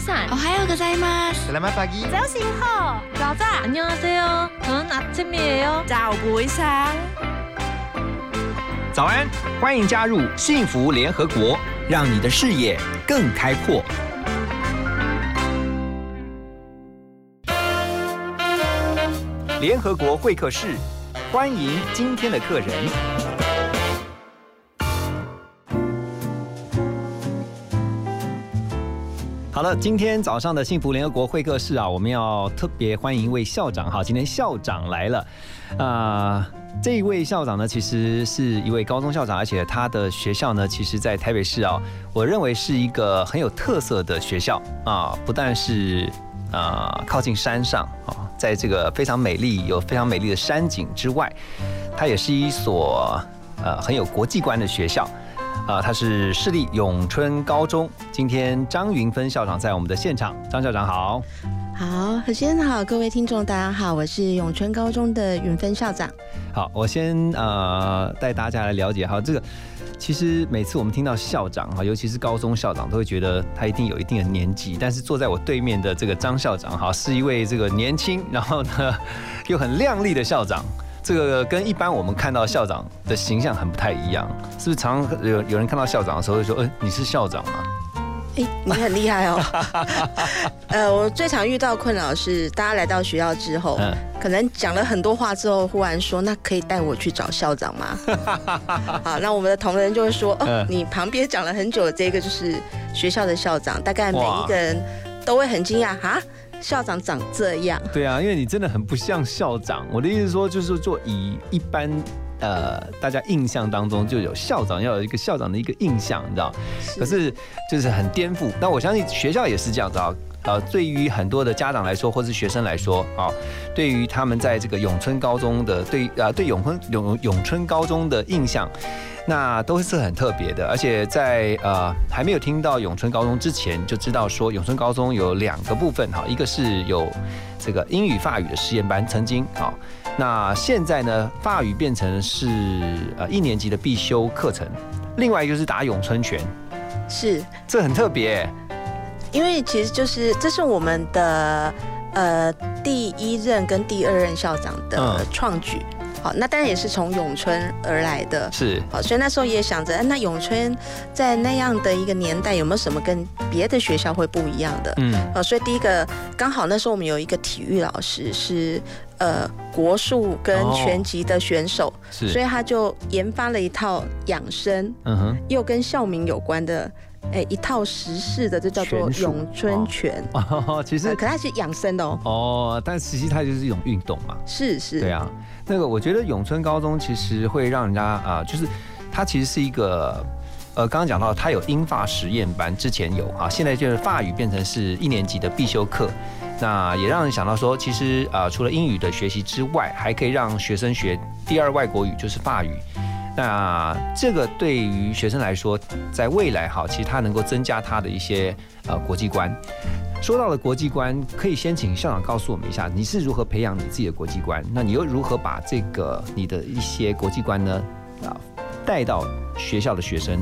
早おはようございます Selamat pagi.早醒好，早早， 안녕하세요. 저는 아침이에요. 早不sáng。早安，欢迎加入幸福联合国，让你的视野更开阔。联合国会客室，欢迎今天的客人。 好了，今天早上的幸福联合国会客室啊，我们要特别欢迎一位校长哈，今天校长来了，啊、这一位校长呢，其实是一位高中校长，而且他的学校呢，其实在台北市啊，我认为是一个很有特色的学校啊，不但是啊靠近山上啊，在这个非常美丽、有非常美丽的山景之外，它也是一所呃很有国际观的学校。啊，他是市立永春高中。今天张云芬校长在我们的现场，张校长好。好，何先生好，各位听众大家好，我是永春高中的云芬校长。好，我先呃带大家来了解哈，这个其实每次我们听到校长哈，尤其是高中校长，都会觉得他一定有一定的年纪。但是坐在我对面的这个张校长哈，是一位这个年轻，然后呢 又很靓丽的校长。这个跟一般我们看到校长的形象很不太一样，是不是？常常有有人看到校长的时候会说：“哎、你是校长吗哎，你很厉害哦。呃，我最常遇到困扰是，大家来到学校之后，嗯可能讲了很多话之后，忽然说：“那可以带我去找校长吗？” 好，那我们的同仁就会说：“哦嗯，你旁边讲了很久的这个就是学校的校长，大概每一个人都会很惊讶啊，校长长这样。？”对啊，因为你真的很不像校长。我的意思说，就是做以一般呃大家印象当中就有校长要有一个校长的一个印象，你知道？可是就是很颠覆。那我相信学校也是这样子啊。呃，对于很多的家长来说，或是学生来说，啊，对于他们在这个永春高中的对呃对永春永永春高中的印象，那都是很特别的。而且在呃还没有听到永春高中之前，就知道说永春高中有两个部分哈，一个是有这个英语法语的实验班，曾经好，那现在呢法语变成是呃一年级的必修课程，另外一个是打咏春拳，是这很特别。因为其实就是这是我们的呃第一任跟第二任校长的嗯创举。好，那当然也是从永春而来的。是。好，所以那时候也想着，哎那永春在那样的一个年代有没有什么跟别的学校会不一样的？嗯。呃，所以第一个刚好那时候我们有一个体育老师是呃国术跟哦。拳击的选手，所是，以他就研发了一套养生嗯哼，又跟校名有关的，哎，一套时事的，这叫做咏春拳。哦，其呃实可它是养生的哦，哦，但实际它就是一种运动嘛。是是，对啊，那个我觉得永春高中其实会让人家啊、就是它其实是一个。呃，刚刚讲到它有英法实验班，之前有啊，现在就是法语变成是一年级的必修课，那也让人想到说，其实啊、除了英语的学习之外，还可以让学生学第二外国语，就是法语。那这个对于学生来说，在未来哈，其实它能够增加他的一些呃国际观。说到了国际观，可以先请校长告诉我们一下，你是如何培养你自己的国际观？那你又如何把这个你的一些国际观呢啊带到学校的学生？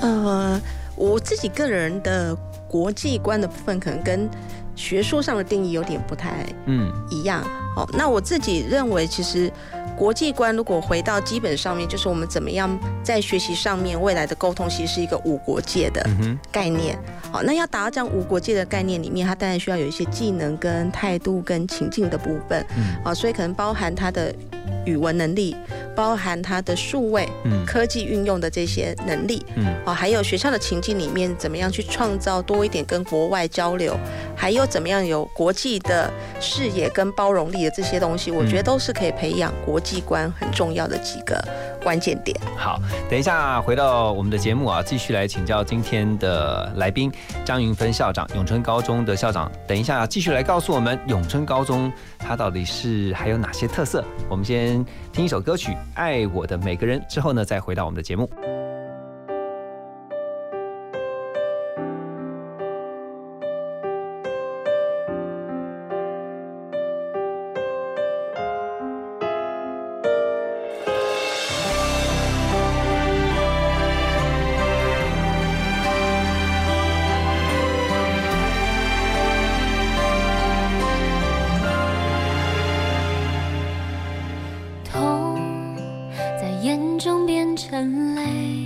呃，我自己个人的国际观的部分，可能跟学术上的定义有点不太嗯一样。哦，那我自己认为，其实国际观如果回到基本上面，就是我们怎么样在学习上面未来的沟通，其实是一个无国界的概念。好，那要达到这样无国界的概念里面，它当然需要有一些技能、跟态度、跟情境的部分。嗯好，所以可能包含他的语文能力，包含他的数位、嗯科技运用的这些能力。嗯哦，还有学校的情境里面，怎么样去创造多一点跟国外交流，还有怎么样有国际的视野跟包容力的这些东西，我觉得都是可以培养国际观很重要的几个关键点。好，等一下回到我们的节目啊，继续来请教今天的来宾张云芬校长，永春高中的校长。等一下继续来告诉我们永春高中它到底是还有哪些特色。我们先听一首歌曲《爱我的每个人》，之后呢再回到我们的节目。眼中变成泪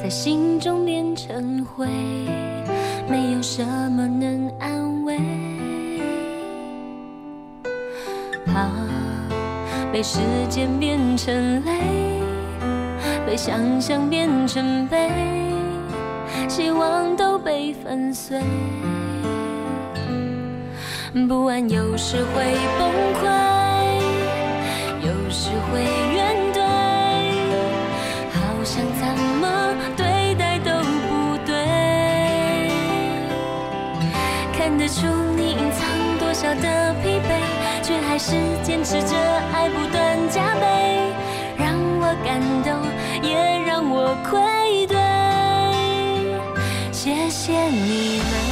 在心中变成灰没有什么能安慰。怕被时间变成累被想象变成悲希望都被粉碎。不安有时会崩溃。看得出你隐藏多少的疲惫，却还是坚持着爱不断加倍，让我感动，也让我愧对。谢谢你们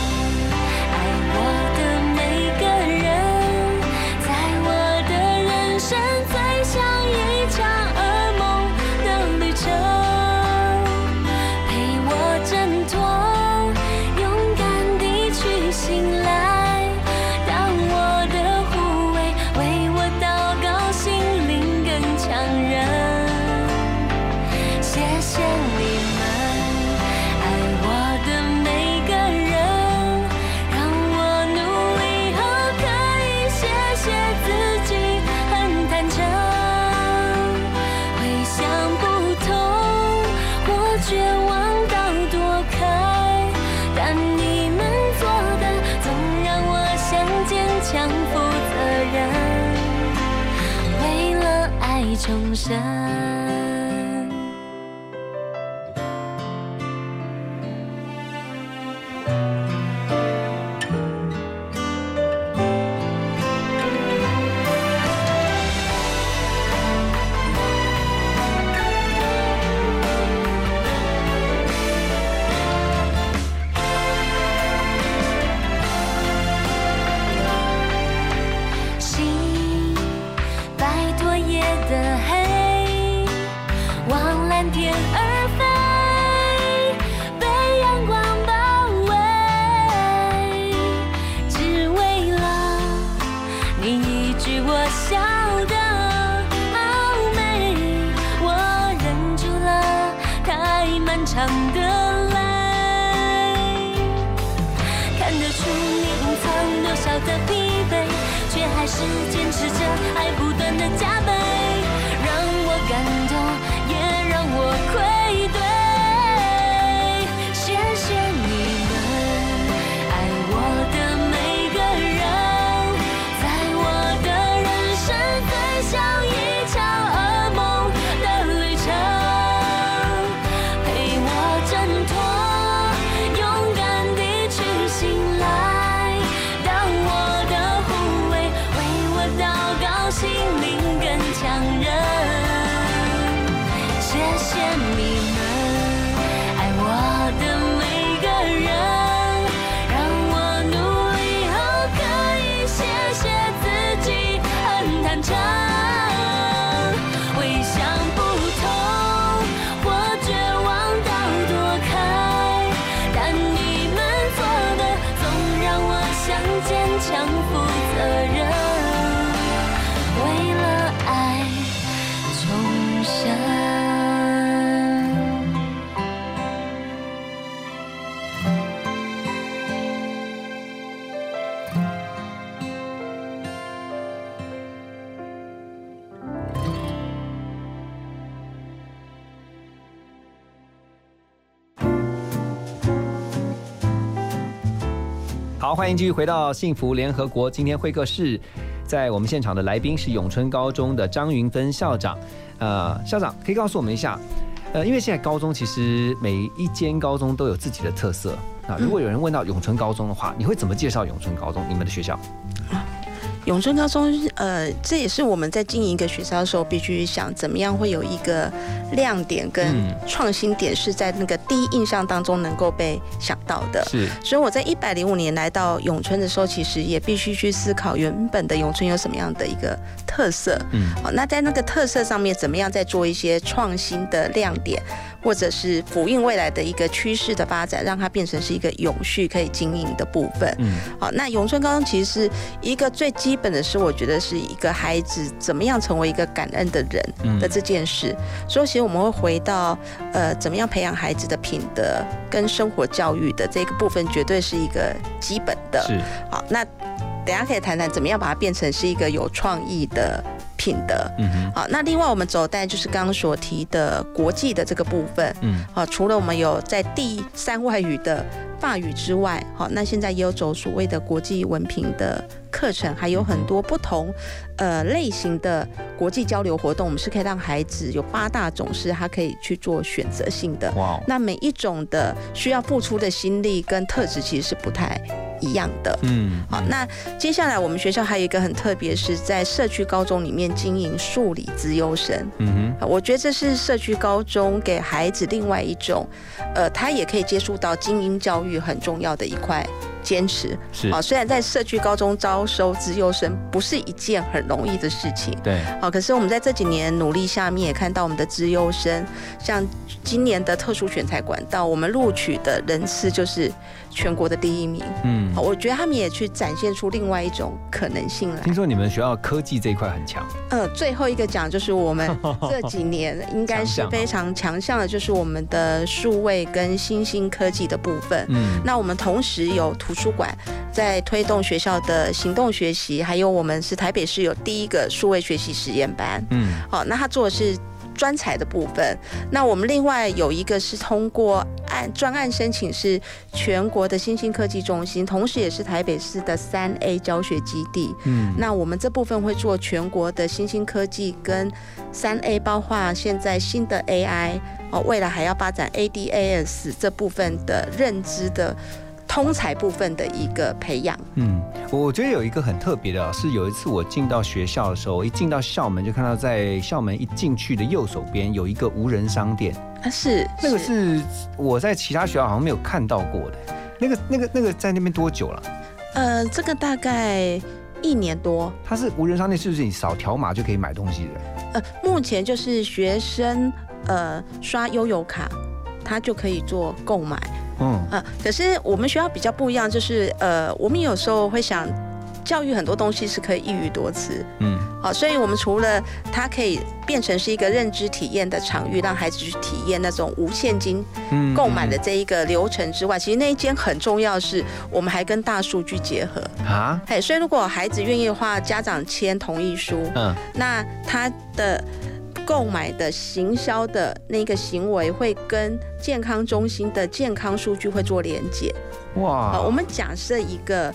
坚强欢迎继续回到幸福联合国。今天会客室，在我们现场的来宾是永春高中的张云芬校长。呃，校长可以告诉我们一下，呃，因为现在高中其实每一间高中都有自己的特色。那如果有人问到永春高中的话，你会怎么介绍永春高中你们的学校？永春高中，呃，这也是我们在经营一个学校的时候，必须想怎么样会有一个亮点跟嗯创新点，是在那个第一印象当中能够被想到的。是所以我在一百零五年来到永春的时候，其实也必须去思考原本的永春有什么样的一个特色。嗯好，那在那个特色上面，怎么样再做一些创新的亮点，或者是辅应未来的一个趋势的发展，让它变成是一个永续可以经营的部分。嗯好，那永春高中其实是一个最基本的是，我觉得是一个孩子怎么样成为一个感恩的人嗯的这件事。所以其实我们会回到呃，怎么样培养孩子的品德跟生活教育的这个部分，绝对是一个基本的。是好，那等一下可以谈谈怎么样把它变成是一个有创意的品德。嗯哼好，那另外我们走带就是刚刚所提的国际的这个部分。嗯好，除了我们有在第三外语的法语之外，好，那现在也有走所谓的国际文凭的课程，还有很多不同呃类型的国际交流活动，我们是可以让孩子有八大种是他可以去做选择性的。哇哦那每一种的需要付出的心力跟特质其实是不太一样的。嗯好，那接下来我们学校还有一个很特别，是在社区高中里面经营数理资优生。嗯我觉得这是社区高中给孩子另外一种，呃，他也可以接触到精英教育很重要的一块坚持。哼是啊，虽然在社区高中招收资优生不是一件很容易的事情，对好，可是我们在这几年努力下面也看到我们的资优生，像今年的特殊选材管道，我们录取的人次就是全国的第一名。嗯好，我觉得他们也去展现出另外一种可能性来。听说你们学校科技这一块很强，呃，最后一个奖就是我们 这几年应该是非常强项的，就是我们的数位跟新兴科技的部分。嗯那我们同时有图书馆在推动学校的行动学习，还有我们是台北市有第一个数位学习实验班。嗯好，那他做的是专才的部分。那我们另外有一个是通过案专案申请，是全国的新兴科技中心，同时也是台北市的三 A 教学基地。嗯那我们这部分会做全国的新兴科技跟三 A，包括现在新的 AI 哦，未来还要发展 ADAS 这部分的认知的通才部分的一个培养。嗯，我觉得有一个很特别的啊，是有一次我进到学校的时候，一进到校门就看到在校门一进去的右手边有一个无人商店，啊，是那个是我在其他学校好像没有看到过的。那个、那个、那个在那边多久了？呃，这个大概一年多。它是无人商店，是不是你扫条码就可以买东西的？呃，目前就是学生呃刷悠游卡，他就可以做购买。嗯。呃，可是我们学校比较不一样，就是呃，我们有时候会想，教育很多东西是可以一语多词。嗯。好，所以我们除了它可以变成是一个认知体验的场域，让孩子去体验那种无现金嗯购买的这一个流程之外，其实那一间很重要的是，我们还跟大数据结合。啊，嘿，所以如果孩子愿意的话，家长签同意书，嗯。那他的购买的行销的那个行为会跟健康中心的健康数据会做连接。哇好，我们假设一个。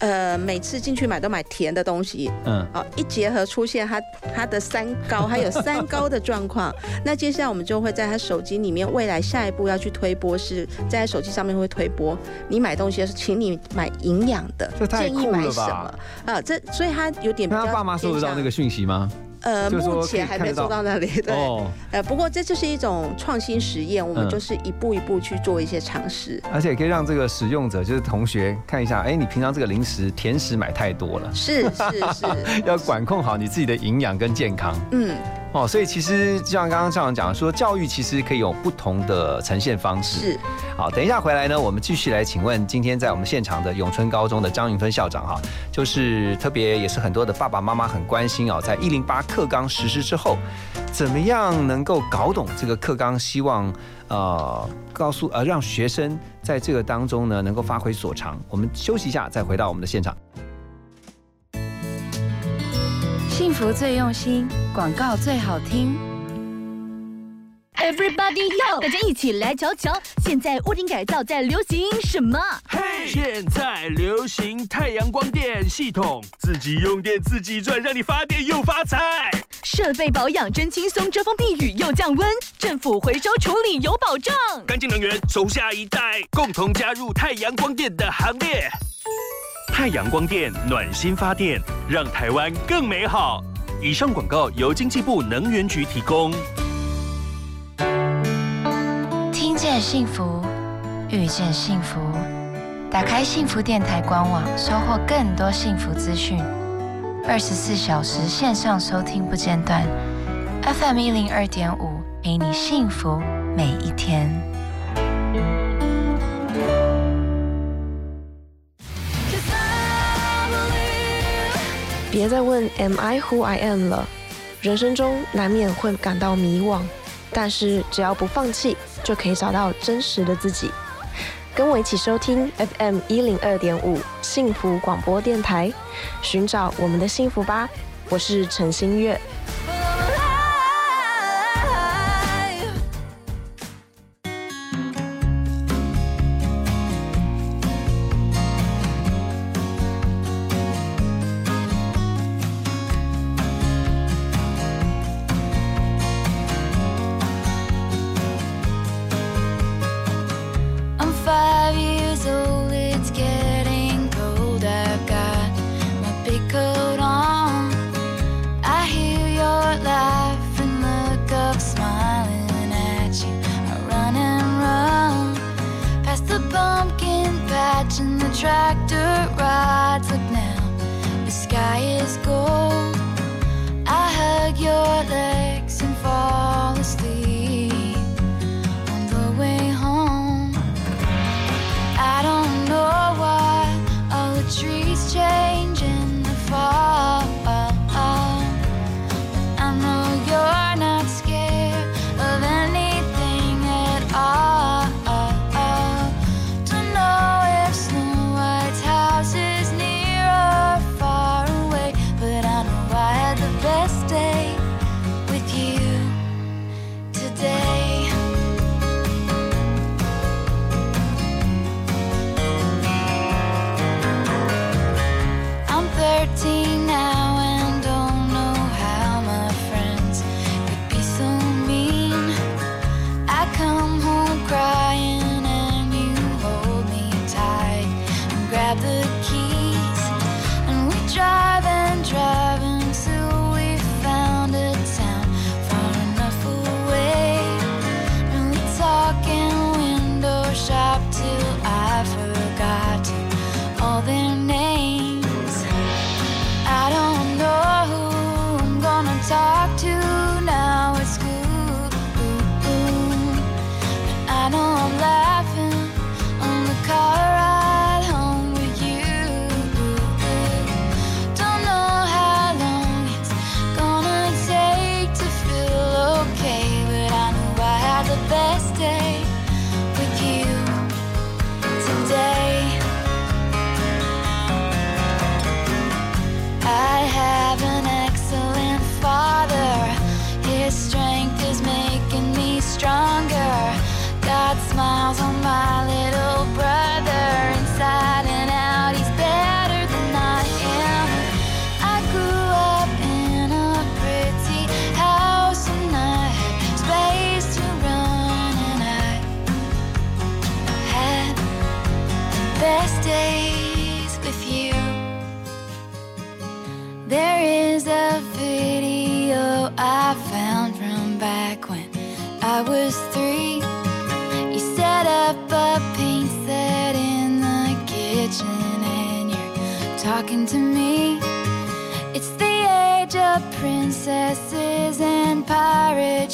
呃，每次进去买都买甜的东西，嗯哦，一结合出现它它的三高，还有三高的状况，那接下来我们就会在他手机里面，未来下一步要去推播是在手机上面会推播，你买东西的时候，请你买营养的建议买什么啊？这所以他有点比较那他爸妈收得到那个讯息吗？向呃，目前还没做到那里，对，哦，呃，不过这就是一种创新实验，我们嗯。就是一步一步去做一些尝试。而且可以让这个使用者，就是同学看一下，哎，你平常这个零食、甜食买太多了，是是是，要管控好你自己的营养跟健康。嗯，哦，所以其实就像刚刚校长讲的说，教育其实可以有不同的呈现方式。是好，等一下回来呢，我们继续来请问今天在我们现场的永春高中的张云芬校长哈，就是特别也是很多的爸爸妈妈很关心哦，在一零八课纲实施之后，怎么样能够搞懂这个课纲？希望呃告诉呃让学生在这个当中呢能够发挥所长。我们休息一下，再回到我们的现场。幸福最用心，广告最好听。Everybody 要大家一起来瞧瞧，现在屋顶改造在流行什么？现在流行太阳光电系统，自己用电自己赚，让你发电又发财。设备保养真轻松，遮风避雨又降温，政府回收处理有保障。干净能源，手下一代，共同加入太阳光电的行列。太阳光电暖心发电，让台湾更美好。以上广告由经济部能源局提供。听见幸福，遇见幸福。打开幸福电台官网，收获更多幸福资讯。二十四小时线上收听不间断，FM 一零二点五，陪你幸福每一天。别再问 Am I who I am 了。人生中难免会感到迷惘，但是只要不放弃，就可以找到真实的自己。跟我一起收听 FM 一零二点五幸福广播电台，寻找我们的幸福吧。我是陈新月。just go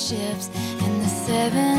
ships and the seven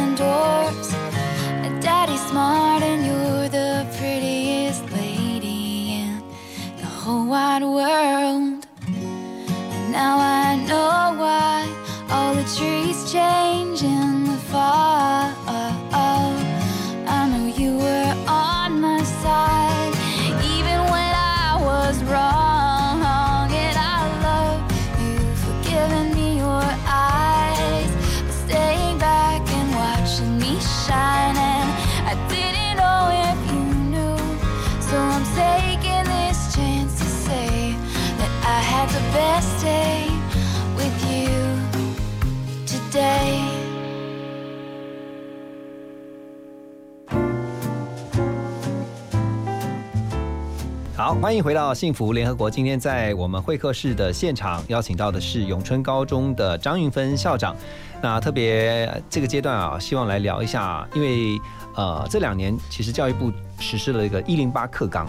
好，欢迎回到幸福联合国。今天在我们会客室的现场，邀请到的是永春高中的张云芬校长。那特别这个阶段啊，希望来聊一下，因为呃这两年其实教育部实施了一个一零八课纲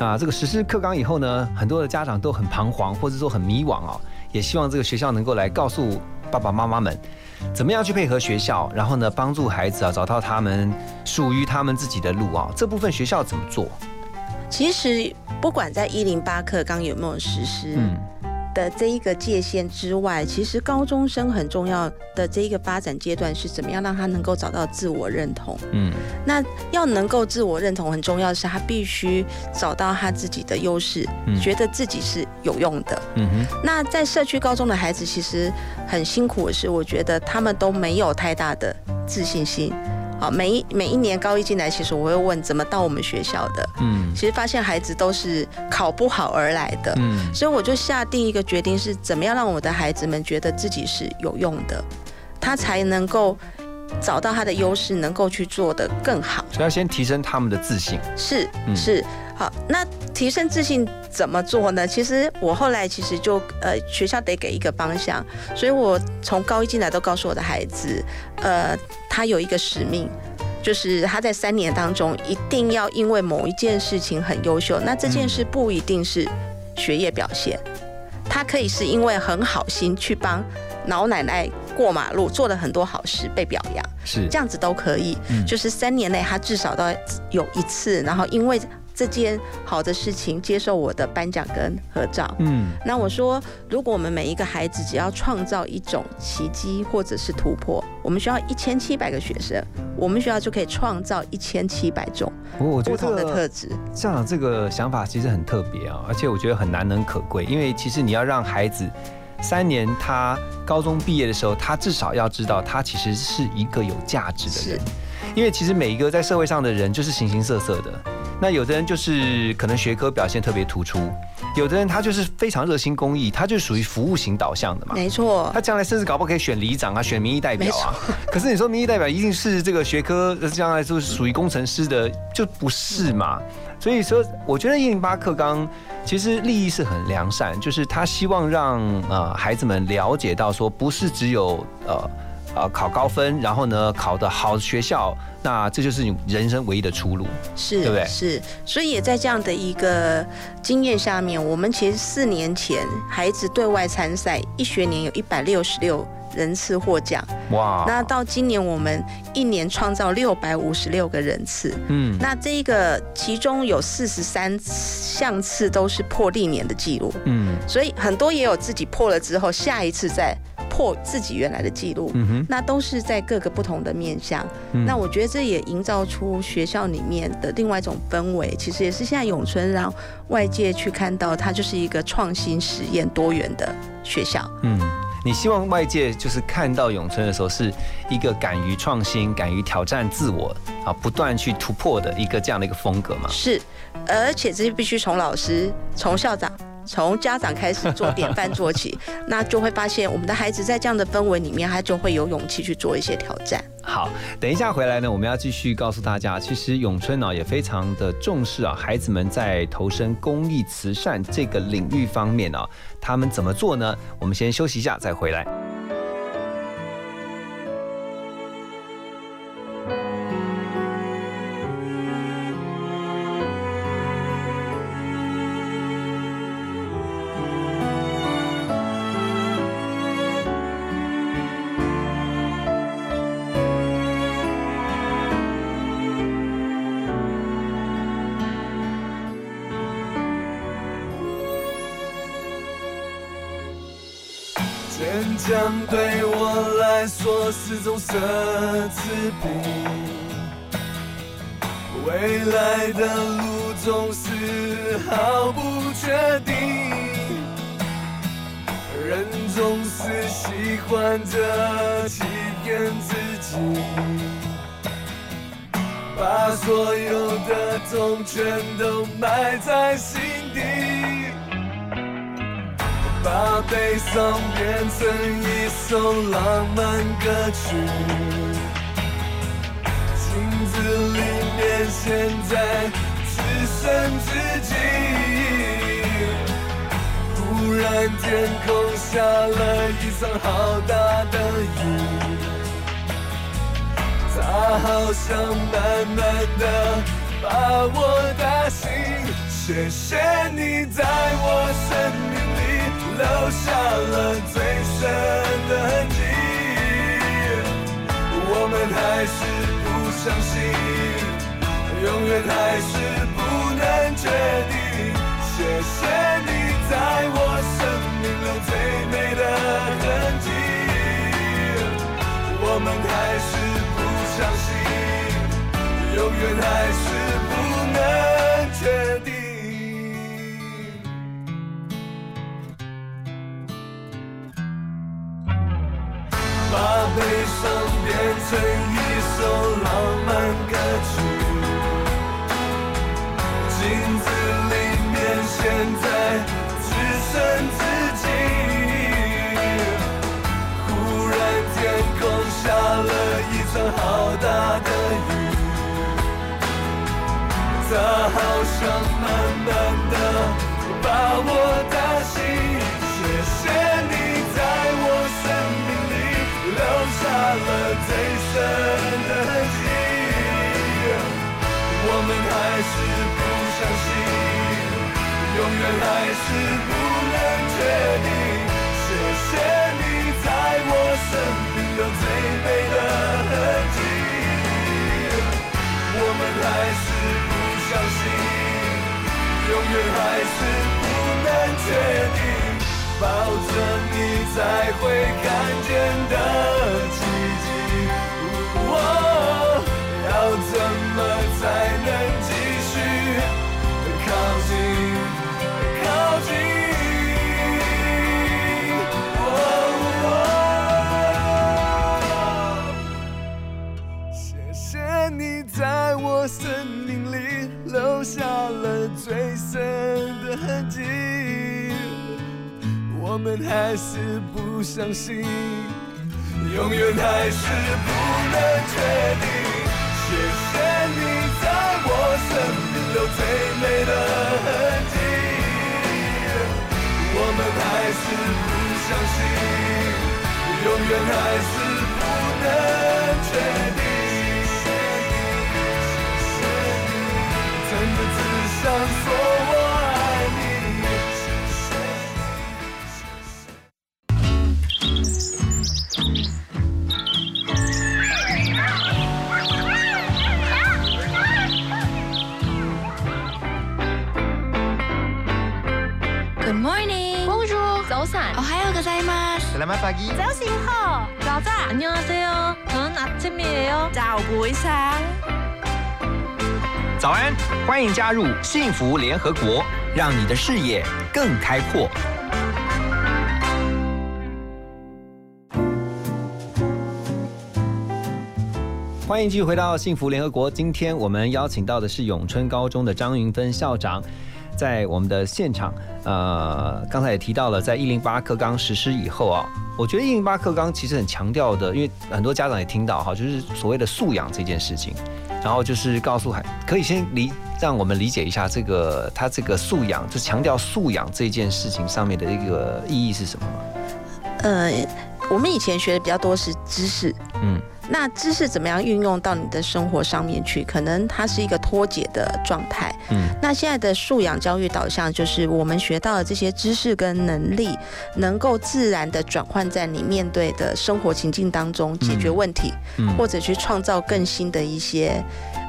啊，这个实施课纲以后呢，很多的家长都很彷徨，或者说很迷惘啊，也希望这个学校能够来告诉爸爸妈妈们，怎么样去配合学校，然后呢，帮助孩子啊找到他们属于他们自己的路啊？这部分学校怎么做？其实不管在一零八课纲有没有实施，嗯的这一个界限之外，其实高中生很重要的这一个发展阶段是怎么样让他能够找到自我认同。嗯那要能够自我认同，很重要的是他必须找到他自己的优势，嗯觉得自己是有用的。嗯哼那在社区高中的孩子其实很辛苦的是，我觉得他们都没有太大的自信心。好，每一每一年高一进来，其实我会问怎么到我们学校的，嗯其实发现孩子都是考不好而来的。嗯所以我就下定一个决定，是怎么样让我的孩子们觉得自己是有用的，他才能够找到他的优势，能够去做得更好。所以要先提升他们的自信。是嗯是，好，那提升自信怎么做呢？其实我后来其实就呃，学校得给一个方向，所以我从高一进来都告诉我的孩子，呃，他有一个使命。就是他在三年当中一定要因为某一件事情很优秀，那这件事不一定是学业表现，他可以是因为很好心去帮老奶奶过马路，做了很多好事被表扬。是这样子都可以。嗯就是三年内他至少都要有一次，然后因为这件好的事情接受我的颁奖跟合照。嗯那我说，如果我们每一个孩子只要创造一种奇迹或者是突破，我们学校一千七百个学生，我们学校就可以创造一千七百种不同的特质。校长这个想法其实很特别啊，而且我觉得很难能可贵，因为其实你要让孩子三年他高中毕业的时候，他至少要知道他其实是一个有价值的人，因为其实每一个在社会上的人就是形形色色的。那有的人就是可能学科表现特别突出，有的人他就是非常热心公益，他就属于服务型导向的嘛。没错他，将来甚至搞不好可以选里长啊，选民意代表啊。可是你说民意代表一定是这个学科呃将来就是属于工程师的，就不是嘛？所以说，我觉得一零八课纲其实利益是很良善，就是他希望让呃孩子们了解到说，不是只有呃呃考高分，然后呢考的好的学校，那这就是你人生唯一的出路。是，对不对是，所以也在这样的一个经验下面，我们其实四年前孩子对外参赛，一学年有一百六十六人次获奖。哇，那到今年我们一年创造六百五十六个人次，嗯。那这一个其中有四十三项次都是破历年的记录，嗯。所以很多也有自己破了之后，下一次再破自己原来的记录。嗯哼，那都是在各个不同的面向，嗯。那我觉得这也营造出学校里面的另外一种氛围，其实也是现在永春让外界去看到它就是一个创新实验多元的学校。嗯，你希望外界就是看到永春的时候，是一个敢于创新、敢于挑战自我啊，不断去突破的一个这样的一个风格吗？是，而且这必须从老师、从校长、从家长开始做典范做起，那就会发现我们的孩子在这样的氛围里面，他就会有勇气去做一些挑战。好，等一下回来呢，我们要继续告诉大家，其实咏春呢也非常的重视啊，孩子们在投身公益慈善这个领域方面啊，他们怎么做呢？我们先休息一下，再回来。坚强对我来说是种奢侈品，未来的路总是毫不确定，人总是喜欢着欺骗自己，把所有的痛全都埋在心。把悲伤变成一首浪漫歌曲，镜子里面现在只剩自己。忽然天空下了一场好大的雨，它好像慢慢的把我打醒。谢谢你在我生命留下了最深的痕迹我们还是不相信永远还是不能确定谢谢你在我生命留最美的痕迹我们还是不相信。永远还是悲伤变成一首浪漫歌曲，镜子里面现在只剩自己。忽然天空下了一场好大的雨，它好像慢慢的把我还是不能确定。谢谢你在我生命留最美的痕迹，我们还是不相信，永远还是不能确定。抱着你才会看见的奇迹。要怎么才能继续靠近，你在我生命里留下了最深的痕迹。我们还是不相信，永远还是不能确定。谢谢你在我生命留最美的痕迹，我们还是不相信，永远还是不能确定。Selamat pagi.早醒好，早早，안녕하세요，저는아침이에요， 早不会sáng。早安，欢迎加入幸福联合国，让你的视野更开阔。欢迎继续回到幸福联合国。今天我们邀请到的是永春高中的张云芬校长， 在我们的现场。呃，刚才也提到了，在一零八课纲实施以后啊，我觉得一零八课纲其实很强调的，因为很多家长也听到哈，就是所谓的素养这件事情。然后就是告诉孩，可以先理让我们理解一下这个他这个素养，就强调素养这件事情上面的一个意义是什么吗？呃，我们以前学的比较多是知识，嗯那知识怎么样运用到你的生活上面去？可能它是一个脱节的状态。嗯那现在的素养教育导向，就是我们学到的这些知识跟能力，能够自然的转换在你面对的生活情境当中，解决问题，嗯或者去创造更新的一些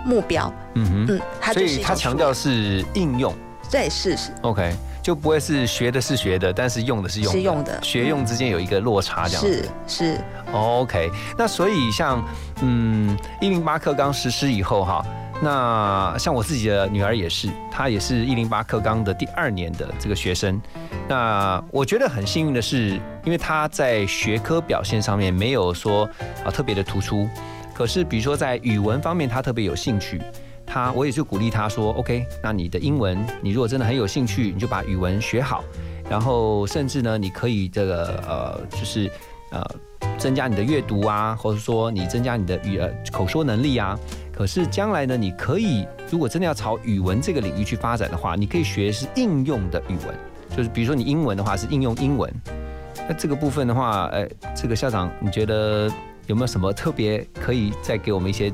目标。嗯哼，嗯，它所以就是一种他强调是应用对，是是，OK，就不会是学的是学的，但是用的是用是用的学用之间有一个落差这样子。是是，OK，那所以像嗯一零八课纲实施以后哈，那像我自己的女儿也是，她也是一零八课纲的第二年的这个学生。那我觉得很幸运的是，因为她在学科表现上面没有说啊特别的突出，可是比如说在语文方面她特别有兴趣。他我也就鼓励他说，OK，那你的英文，你如果真的很有兴趣，你就把语文学好，然后甚至呢，你可以这个呃，就是呃增加你的阅读啊，或者说你增加你的语呃口说能力啊。可是将来呢，你可以如果真的要朝语文这个领域去发展的话，你可以学是应用的语文，就是比如说你英文的话是应用英文。那这个部分的话，呃，这个校长你觉得有没有什么特别可以再给我们一些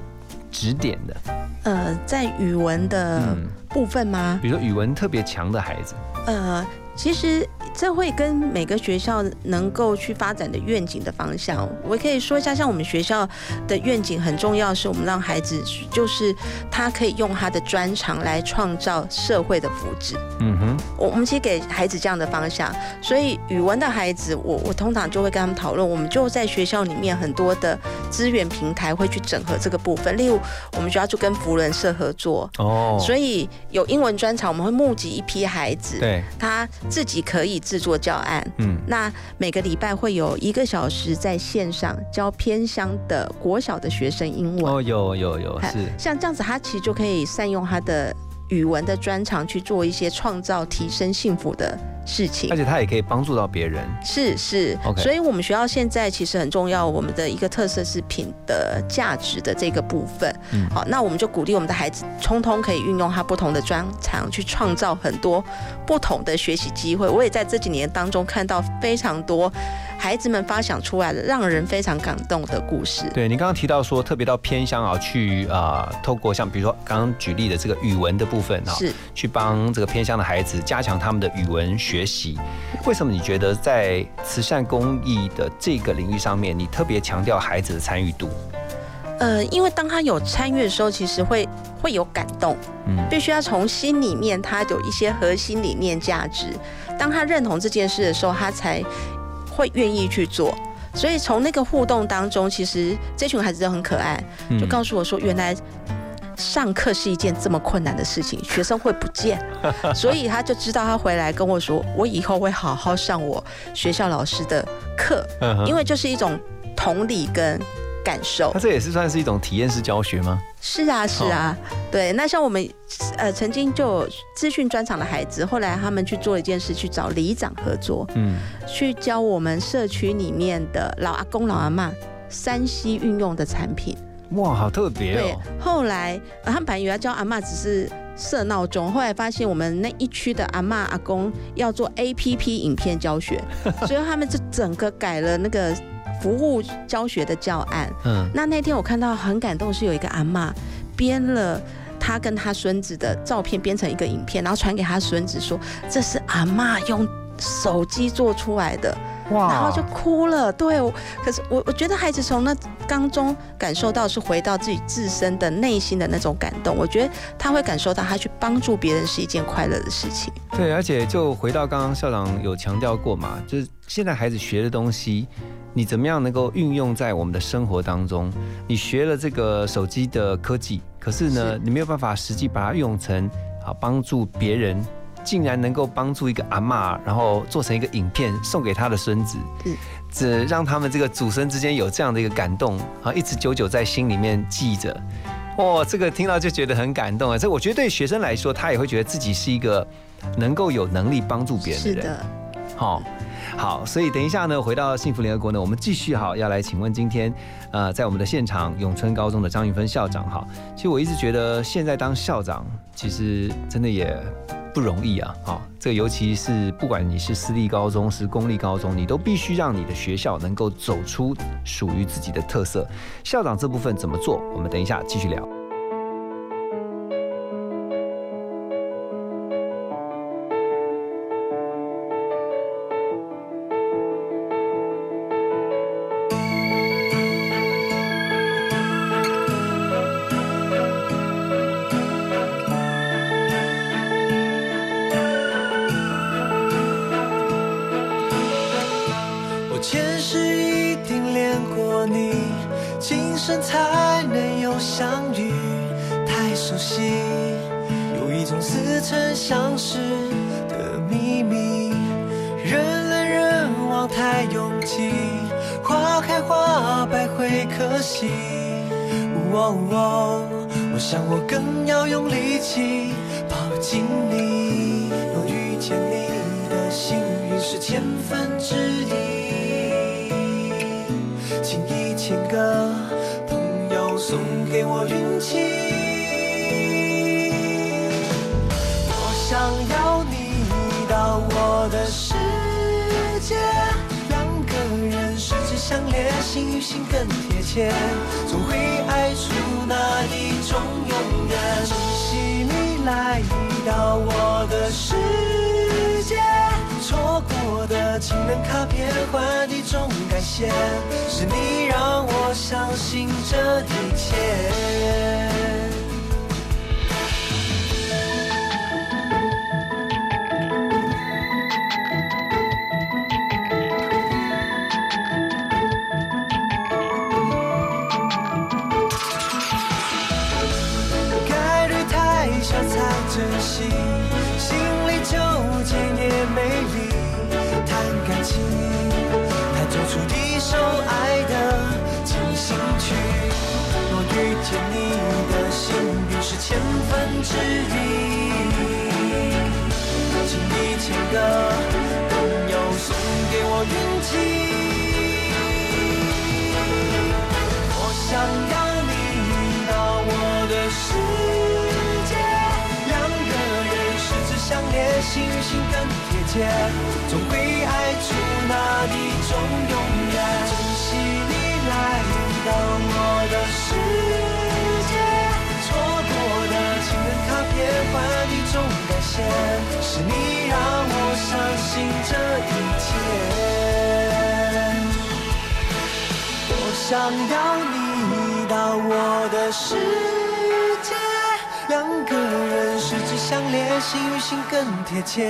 指点的？呃，在语文的嗯部分吗？比如说语文特别强的孩子，呃，其实这会跟每个学校能够去发展的愿景的方向，我可以说一下，像我们学校的愿景很重要，是我们让孩子就是他可以用他的专长来创造社会的福祉。嗯哼，我我们其实给孩子这样的方向，所以语文的孩子，我我通常就会跟他们讨论，我们就在学校里面很多的资源平台会去整合这个部分，例如我们学校就跟福伦社合作，哦，所以有英文专场，我们会募集一批孩子，对，他自己可以制作教案。嗯，那每个礼拜会有一个小时在线上教偏乡的国小的学生英文。哦，有有有哎是，像这样子，他其实就可以善用他的语文的专长去做一些创造、提升幸福的事情而。且它也可以帮助到别人。是是 OK 所以我们学校现在其实很重要，我们的一个特色是品的价值的这个部分。嗯好，那我们就鼓励我们的孩子，通通可以运用他不同的专长，去创造很多不同的学习机会。我也在这几年当中看到非常多孩子们发想出来的让人非常感动的故事。对你刚刚提到说，特别到偏乡啊，去啊、呃透过像比如说刚刚举例的这个语文的部分啊，是去帮这个偏乡的孩子加强他们的语文学习。为什么你觉得在慈善公益的这个领域上面，你特别强调孩子的参与度？呃，因为当他有参与的时候，其实会会有感动，嗯，必须要从心里面，他有一些核心理念价值。当他认同这件事的时候，他才会愿意去做。所以从那个互动当中，其实这群孩子都很可爱，嗯。就告诉我说，原来上课是一件这么困难的事情，学生会不见，所以他就知道他回来跟我说，我以后会好好上我学校老师的课，因为就是一种同理跟感受那。这也是算是一种体验式教学吗？是啊，是啊，对。那像我们呃曾经就有资讯专场的孩子，后来他们去做一件事，去找里长合作，嗯，去教我们社区里面的老阿公、老阿妈山西运用的产品。哇，好特别对哦。，后来、呃他们本来以为要教阿妈只是设闹钟，后来发现我们那一区的阿妈阿公要做 A P P 影片教学，所以他们就整个改了那个服务教学的教案。嗯，那那天我看到很感动，是有一个阿妈编了她跟她孙子的照片，编成一个影片，然后传给她孙子说这是阿妈用手机做出来的，哇然后就哭了。对，我可是我我觉得孩子从那当中感受到是回到自己自身的内心的那种感动，我觉得他会感受到他去帮助别人是一件快乐的事情。对，而且就回到刚刚校长有强调过嘛，就是现在孩子学的东西，你怎么样能够运用在我们的生活当中？你学了这个手机的科技，可是呢，是你没有办法实际把它用成啊帮助别人，竟然能够帮助一个阿嬷，然后做成一个影片送给他的孙子，嗯只让他们这个祖孙之间有这样的一个感动啊，一直久久在心里面记着。哇，这个听到就觉得很感动啊！这我觉得对学生来说，他也会觉得自己是一个能够有能力帮助别人的人。是的，好、好，所以等一下呢，回到幸福联合国呢，我们继续哈，要来请问今天呃，在我们的现场，永春高中的张云芬校长哈。其实我一直觉得现在当校长，其实真的也不容易啊。啊、这个尤其是不管你是私立高中是公立高中，你都必须让你的学校能够走出属于自己的特色。校长这部分怎么做？我们等一下继续聊。我前世一定恋过你，今生才能有相遇。太熟悉，有一种似曾相识的秘密。人来人往太拥挤，花开花败会可惜。哦哦，我想我更要用力气抱紧你。若遇见你的幸运是千分之一，我运气。我想要你到我的世界，两个人十指相连，心与心更贴切，总会爱出那一种永远。珍惜你来到我的世界，错过情人卡片换一种感谢，是你让我相信这一切。总会爱出那一种永远。珍惜你来到我的世界，错过的情人卡片换一种感谢，是你让我相信这一切。我想要你到我的世界，两个人十指相连，心与心更贴切，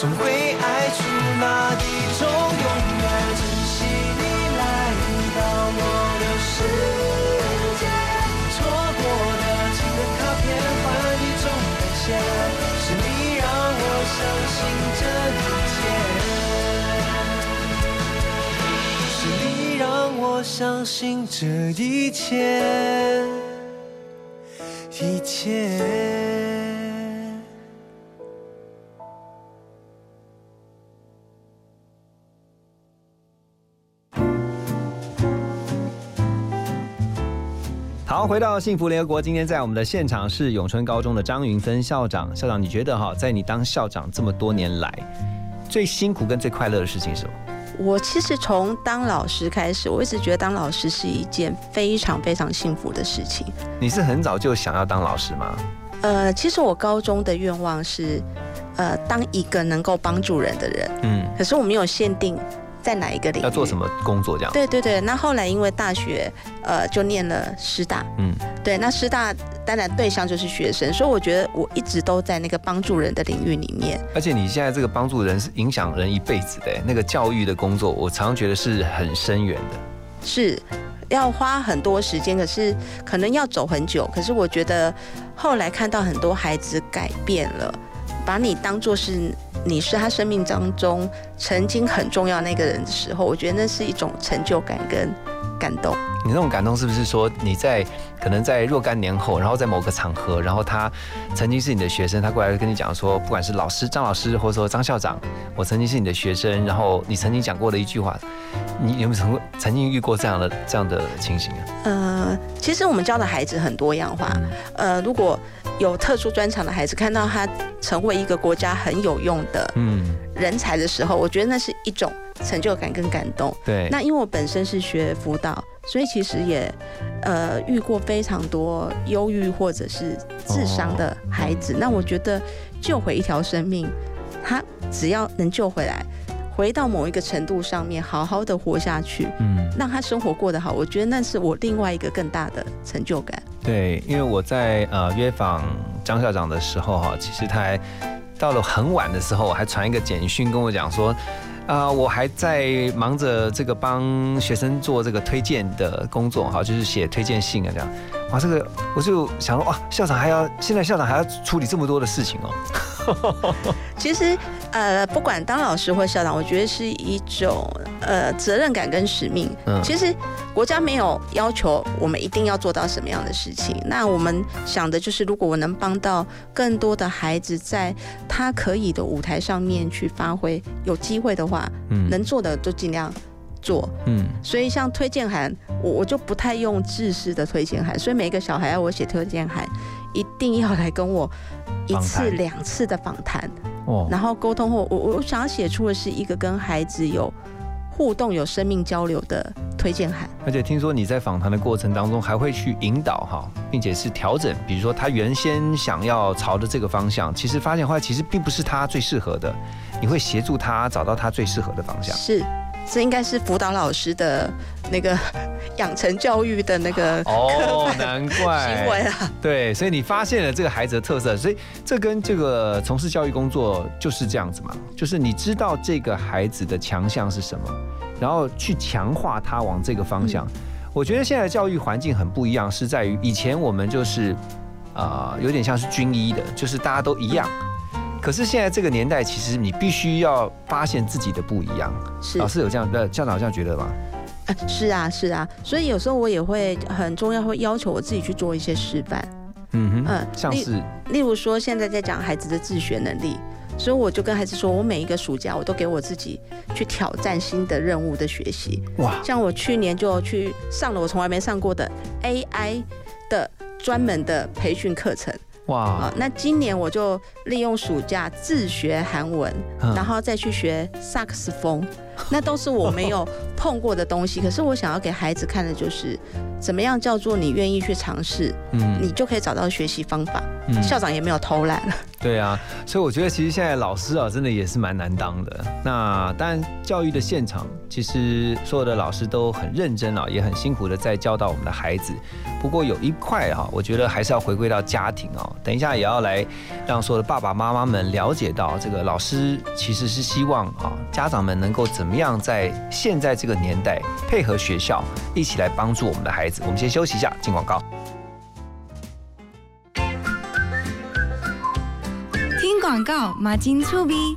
总会爱出那一种永远。珍惜你来到我的世界，错过的情人卡片换一种感谢，是你让我相信这一切。是你让我相信这一切，一切。好，回到幸福联合国，今天在我们的现场是永春高中的张云芬校长。校长，你觉得哈，在你当校长这么多年来，最辛苦跟最快乐的事情是什么？我其实从当老师开始，我一直觉得当老师是一件非常非常幸福的事情。你是很早就想要当老师吗？呃，其实我高中的愿望是，呃，当一个能够帮助人的人。嗯，可是我没有限定在哪一个领域。要做什么工作这样？对对对，那后来因为大学，呃，就念了师大。嗯，对，那师大当然对象就是学生，所以我觉得我一直都在那个帮助人的领域里面。而且你现在这个帮助人是影响人一辈子的，那个教育的工作，我常常觉得是很深远的。是要花很多时间，可是可能要走很久。可是我觉得后来看到很多孩子改变了，把你当做是你是他生命当中曾经很重要那个人的时候，我觉得那是一种成就感跟感动。你那种感动是不是说你在可能在若干年后，然后在某个场合，然后他曾经是你的学生，他过来跟你讲说，不管是老师张老师，或者说张校长，我曾经是你的学生，然后你曾经讲过的一句话，你有没有曾曾经遇过这样的这样的情形啊？呃，其实我们教的孩子很多样化。嗯呃，如果有特殊专长的孩子，看到他成为一个国家很有用的嗯，人才的时候，我觉得那是一种成就感跟感动。对，那因为我本身是学辅导，所以其实也呃遇过非常多忧郁或者是智商的孩子。那我觉得救回一条生命，他只要能救回来，回到某一个程度上面，好好的活下去，嗯，让他生活过得好，我觉得那是我另外一个更大的成就感。对，因为我在呃约访张校长的时候哈，其实他还到了很晚的时候，还传一个简讯跟我讲说。啊、我还在忙着这个帮学生做这个推荐的工作哈，就是写推荐信啊这样。哇，这个我就想说哇，校长还要现在校长还要处理这么多的事情哦。其实，呃，不管当老师或校长，我觉得是一种呃责任感跟使命。嗯其实国家没有要求我们一定要做到什么样的事情，那我们想的就是，如果我能帮到更多的孩子在他可以的舞台上面去发挥，有机会的话，嗯能做的就尽量做。嗯所以像推荐函，我我就不太用制式的推荐函，所以每一个小孩要我写推荐函，一定要来跟我一次两次的访谈。哦然后沟通后，我我我想要写出的是一个跟孩子有互动、有生命交流的推荐函。而且听说你在访谈的过程当中还会去引导哈，并且是调整，比如说他原先想要朝着这个方向，其实发现后来其实并不是他最适合的，你会协助他找到他最适合的方向。是，这应该是辅导老师的那个 养成教育的那个哦难怪行为啊。对，所以你发现了这个孩子的特色，所以这跟这个从事教育工作就是这样子嘛，就是你知道这个孩子的强项是什么，然后去强化他往这个方向。我觉得现在的教育环境很不一样，是在于以前我们就是啊、有点像是军医的，就是大家都一样。可是现在这个年代，其实你必须要发现自己的不一样。是老师有这样的校长有这样觉得吗？啊是啊，是啊，所以有时候我也会很重要，会要求我自己去做一些示范。嗯哼，嗯像是例如说，现在在讲孩子的自学能力，所以我就跟孩子说，我每一个暑假我都给我自己去挑战新的任务的学习。哇，像我去年就去上了我从来没上过的 AI 的专门的培训课程哇。啊，，那今年我就利用暑假自学韩文，嗯。然后再去学萨克斯风，那都是我没有碰过的东西。可是我想要给孩子看的就是，怎么样叫做你愿意去尝试，嗯你就可以找到学习方法。嗯校长也没有偷懒，对啊，所以我觉得其实现在老师啊，真的也是蛮难当的。那当然，教育的现场，其实所有的老师都很认真啊，也很辛苦的在教导我们的孩子。不过有一块哈、我觉得还是要回归到家庭哦。等一下也要来让所有的爸爸妈妈们了解到，这个老师其实是希望啊，家长们能够怎怎么样在现在这个年代配合学校，一起来帮助我们的孩子。我们先休息一下，进广告。听广告，马金醋逼。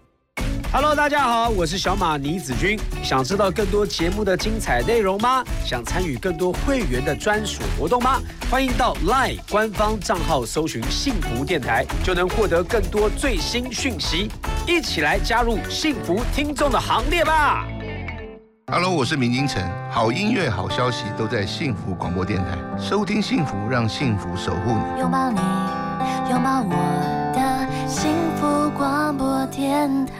Hello，大家好，我是小马倪子君。想知道更多节目的精彩内容吗？想参与更多会员的专属活动吗？欢迎到 LINE 官方账号搜寻“幸福电台”，就能获得更多最新讯息。一起来加入幸福听众的行列吧！Hello，我是明金城。好音乐、好消息都在幸福广播电台，收听幸福，让幸福守护你。拥抱你，拥抱我的幸福广播电台。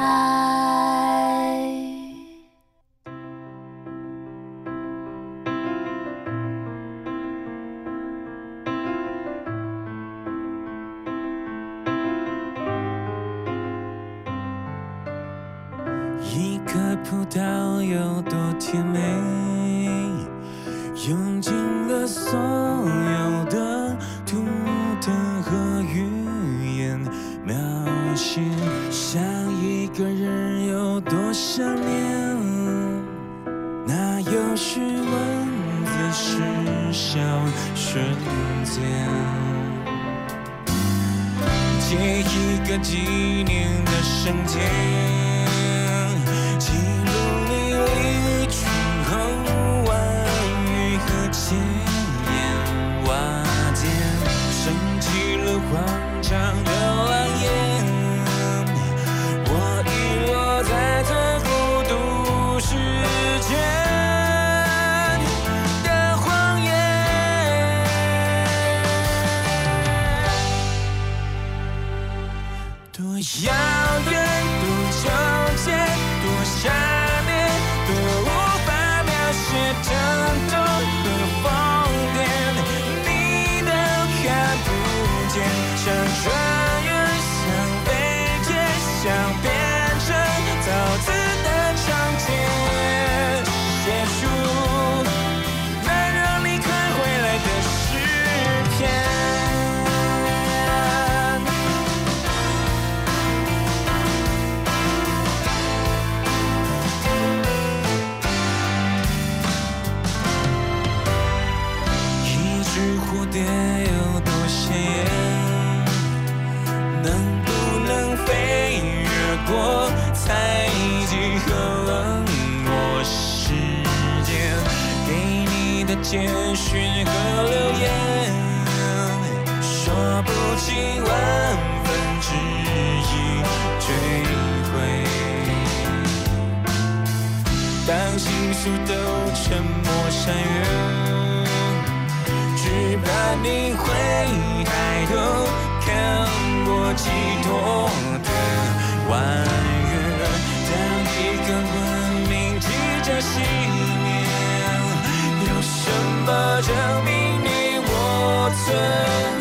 一颗葡萄有多甜美，用尽了所有写，想一个人有多想念，那有序文字是小瞬间。借一个纪念的瞬间，记录你离去后万语和千言瓦解，升起了慌张的的简讯和留言，说不尽万分之一追悔。当倾诉都沉默山原，只怕你会抬头看我寄托的弯月。当一个文明即将熄，么证明你我存在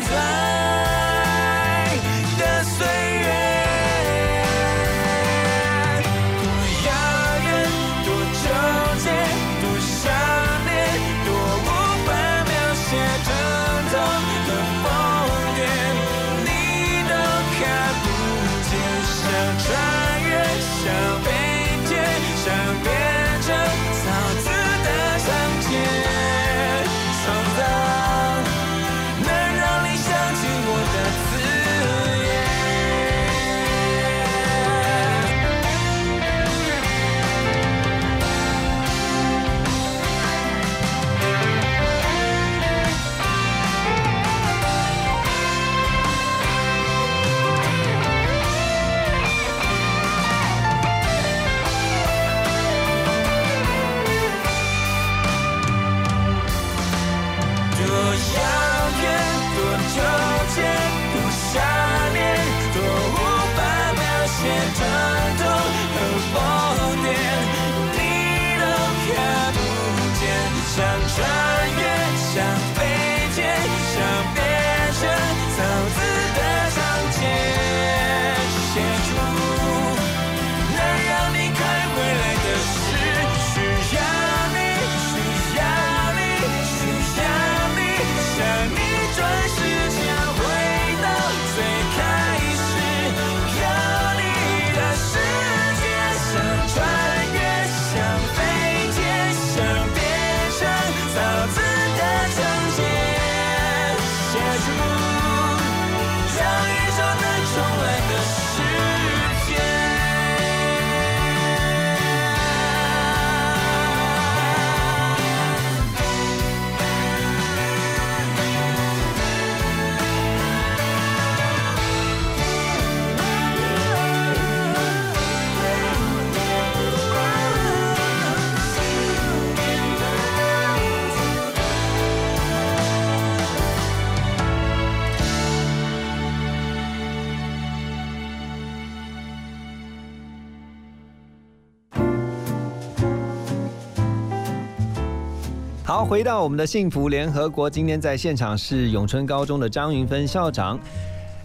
好，回到我们的幸福联合国，今天在现场是永春高中的张云芬校长。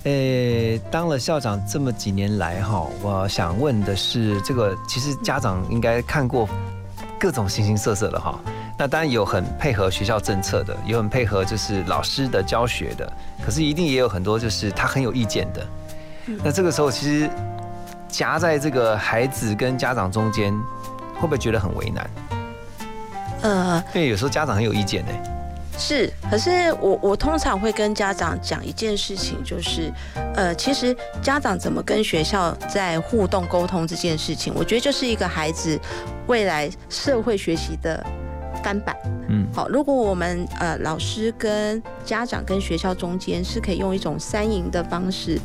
诶，当了校长这么几年来，哈，我想问的是，这个其实家长应该看过各种形形色色的哈。那当然有很配合学校政策的，有很配合就是老师的教学的，可是一定也有很多就是他很有意见的。那这个时候其实夹在这个孩子跟家长中间，会不会觉得很为难？呃，因为有时候家长很有意见呢。是，可是我我通常会跟家长讲一件事情，就是，呃，其实家长怎么跟学校在互动沟通这件事情，我觉得就是一个孩子未来社会学习的翻版。嗯，好，如果我们呃老师跟家长跟学校中间是可以用一种三赢的方式。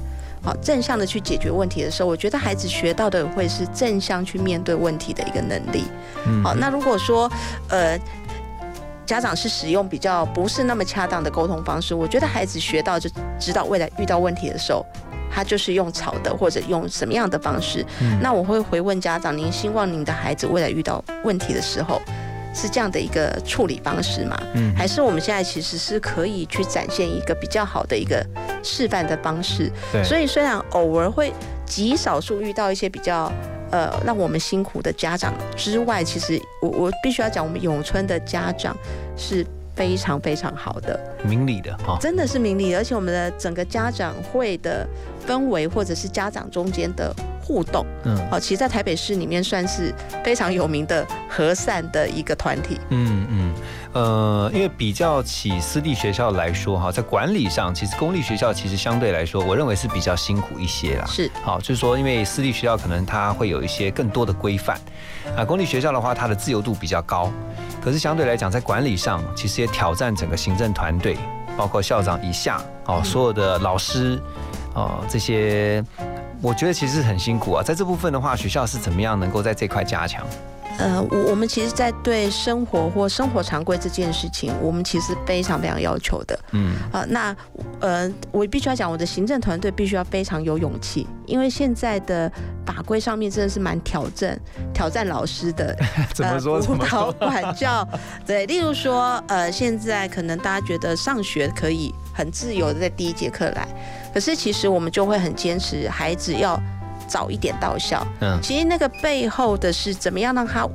好，正向的去解决问题的时候，我觉得孩子学到的会是正向去面对问题的一个能力。嗯好，那如果说呃家长是使用比较不是那么恰当的沟通方式，我觉得孩子学到就知道未来遇到问题的时候，他就是用吵的或者用什么样的方式。嗯那我会回问家长：您希望您的孩子未来遇到问题的时候？是这样的一个处理方式吗？嗯还是我们现在其实是可以去展现一个比较好的一个示范的方式？对所以虽然偶尔会极少数遇到一些比较呃让我们辛苦的家长之外，其实我我必须要讲，我们永春的家长是非常非常好的，明理的哈。真的是明理，而且我们的整个家长会的氛围，或者是家长中间的互动，嗯好，其实，在台北市里面算是非常有名的和善的一个团体。嗯嗯，呃，因为比较起私立学校来说哈，在管理上，其实公立学校其实相对来说，我认为是比较辛苦一些啦。是，好，就是说，因为私立学校可能它会有一些更多的规范，啊，公立学校的话，它的自由度比较高。可是相对来讲，在管理上其实也挑战整个行政团队，包括校长以下哦，所有的老师哦这些，我觉得其实很辛苦啊。在这部分的话，学校是怎么样能够在这块加强？呃，我我们其实，在对生活或生活常规这件事情，我们其实非常非常要求的。嗯，啊，那呃，我必须要讲，我的行政团队必须要非常有勇气，因为现在的法规上面真的是蛮挑战挑战老师的。怎么说？辅导管教？对，例如说，呃，现在可能大家觉得上学可以很自由的在第一节课来，可是其实我们就会很坚持，孩子要。早一点到校，嗯，其实那个背后的是怎么样让他，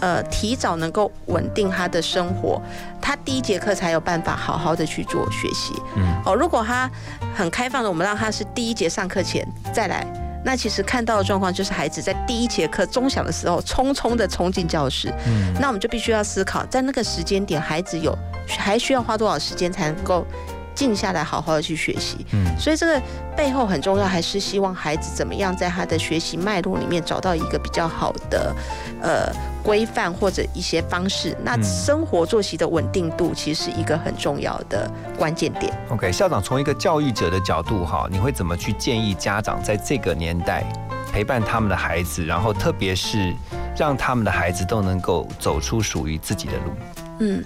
呃，提早能够稳定他的生活，他第一节课才有办法好好的去做学习，嗯，哦，如果他很开放的，我们让他是第一节上课前再来，那其实看到的状况就是孩子在第一节课钟响的时候匆匆的冲进教室，嗯，那我们就必须要思考，在那个时间点，孩子有还需要花多少时间才能够。静下来，好好的去学习。嗯，所以这个背后很重要，还是希望孩子怎么样在他的学习脉络里面找到一个比较好的呃规范或者一些方式。那生活作息的稳定度其实是一个很重要的关键点。OK，校长从一个教育者的角度哈，你会怎么去建议家长在这个年代陪伴他们的孩子，然后特别是让他们的孩子都能够走出属于自己的路？嗯，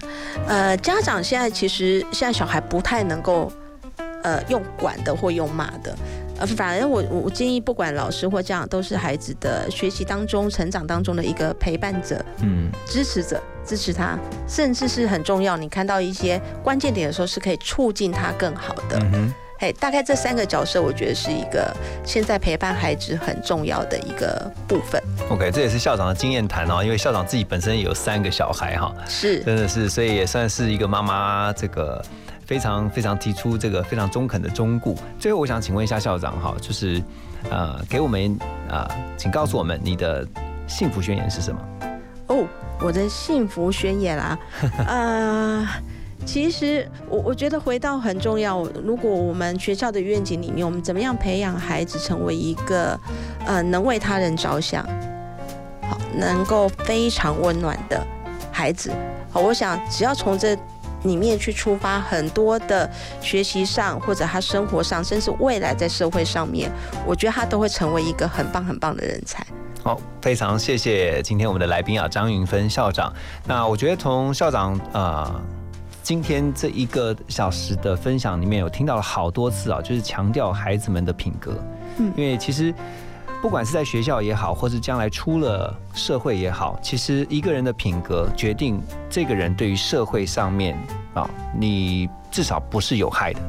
呃，家长现在其实现在小孩不太能够，呃，用管的或用骂的，呃，反而我我建议，不管老师或家长，都是孩子的学习当中、成长当中的一个陪伴者，嗯，支持者，支持他，甚至是很重要。你看到一些关键点的时候，是可以促进他更好的。嗯嘿，大概这三个角色，我觉得是一个现在陪伴孩子很重要的一个部分。OK，这也是校长的经验谈哦，因为校长自己本身也有三个小孩哈，是，真的是，所以也算是一个妈妈，这个非常非常提出这个非常中肯的忠固。最后，我想请问一下校长哈，就是呃，给我们啊，请告诉我们你的幸福宣言是什么？哦，我的幸福宣言啊，呃。其实我我觉得回到很重要。如果我们学校的愿景里面，我们怎么样培养孩子成为一个呃能为他人着想，好能够非常温暖的孩子。好，我想只要从这里面去出发，很多的学习上或者他生活上，甚至未来在社会上面，我觉得他都会成为一个很棒很棒的人才。好，非常谢谢今天我们的来宾啊，张云芬校长。那我觉得从校长呃。今天这一个小时的分享里面有听到了好多次啊，就是强调孩子们的品格。嗯，因为其实不管是在学校也好，或是将来出了社会也好，其实一个人的品格决定这个人对于社会上面啊，你至少不是有害的，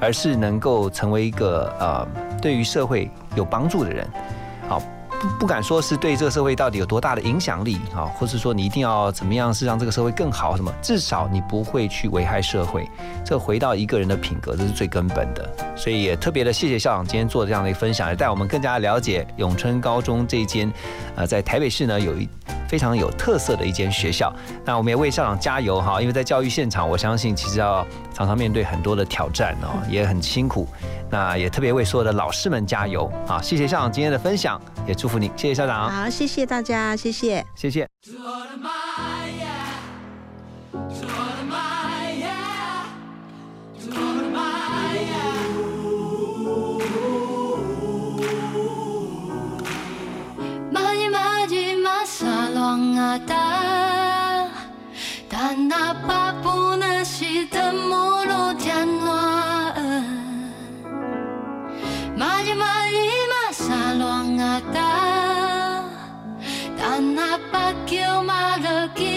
而是能够成为一个呃对于社会有帮助的人。不不敢说是对这个社会到底有多大的影响力啊，或是说你一定要怎么样是让这个社会更好什么？至少你不会去危害社会。这回到一个人的品格，这是最根本的。所以也特别的谢谢校长今天做这样的一个分享，也带我们更加了解永春高中这间，呃，在台北市呢有一非常有特色的一间学校。那我们也为校长加油哈，因为在教育现场，我相信其实要常常面对很多的挑战哦，也很辛苦。那也特别为所有的老师们加油啊！谢谢校长今天的分享，也祝福你，谢谢校长。好，谢谢大家，谢谢，谢谢。阿达，但若爸不那是多么难听乱，慢点慢点嘛，三轮阿达，但若爸叫嘛都急。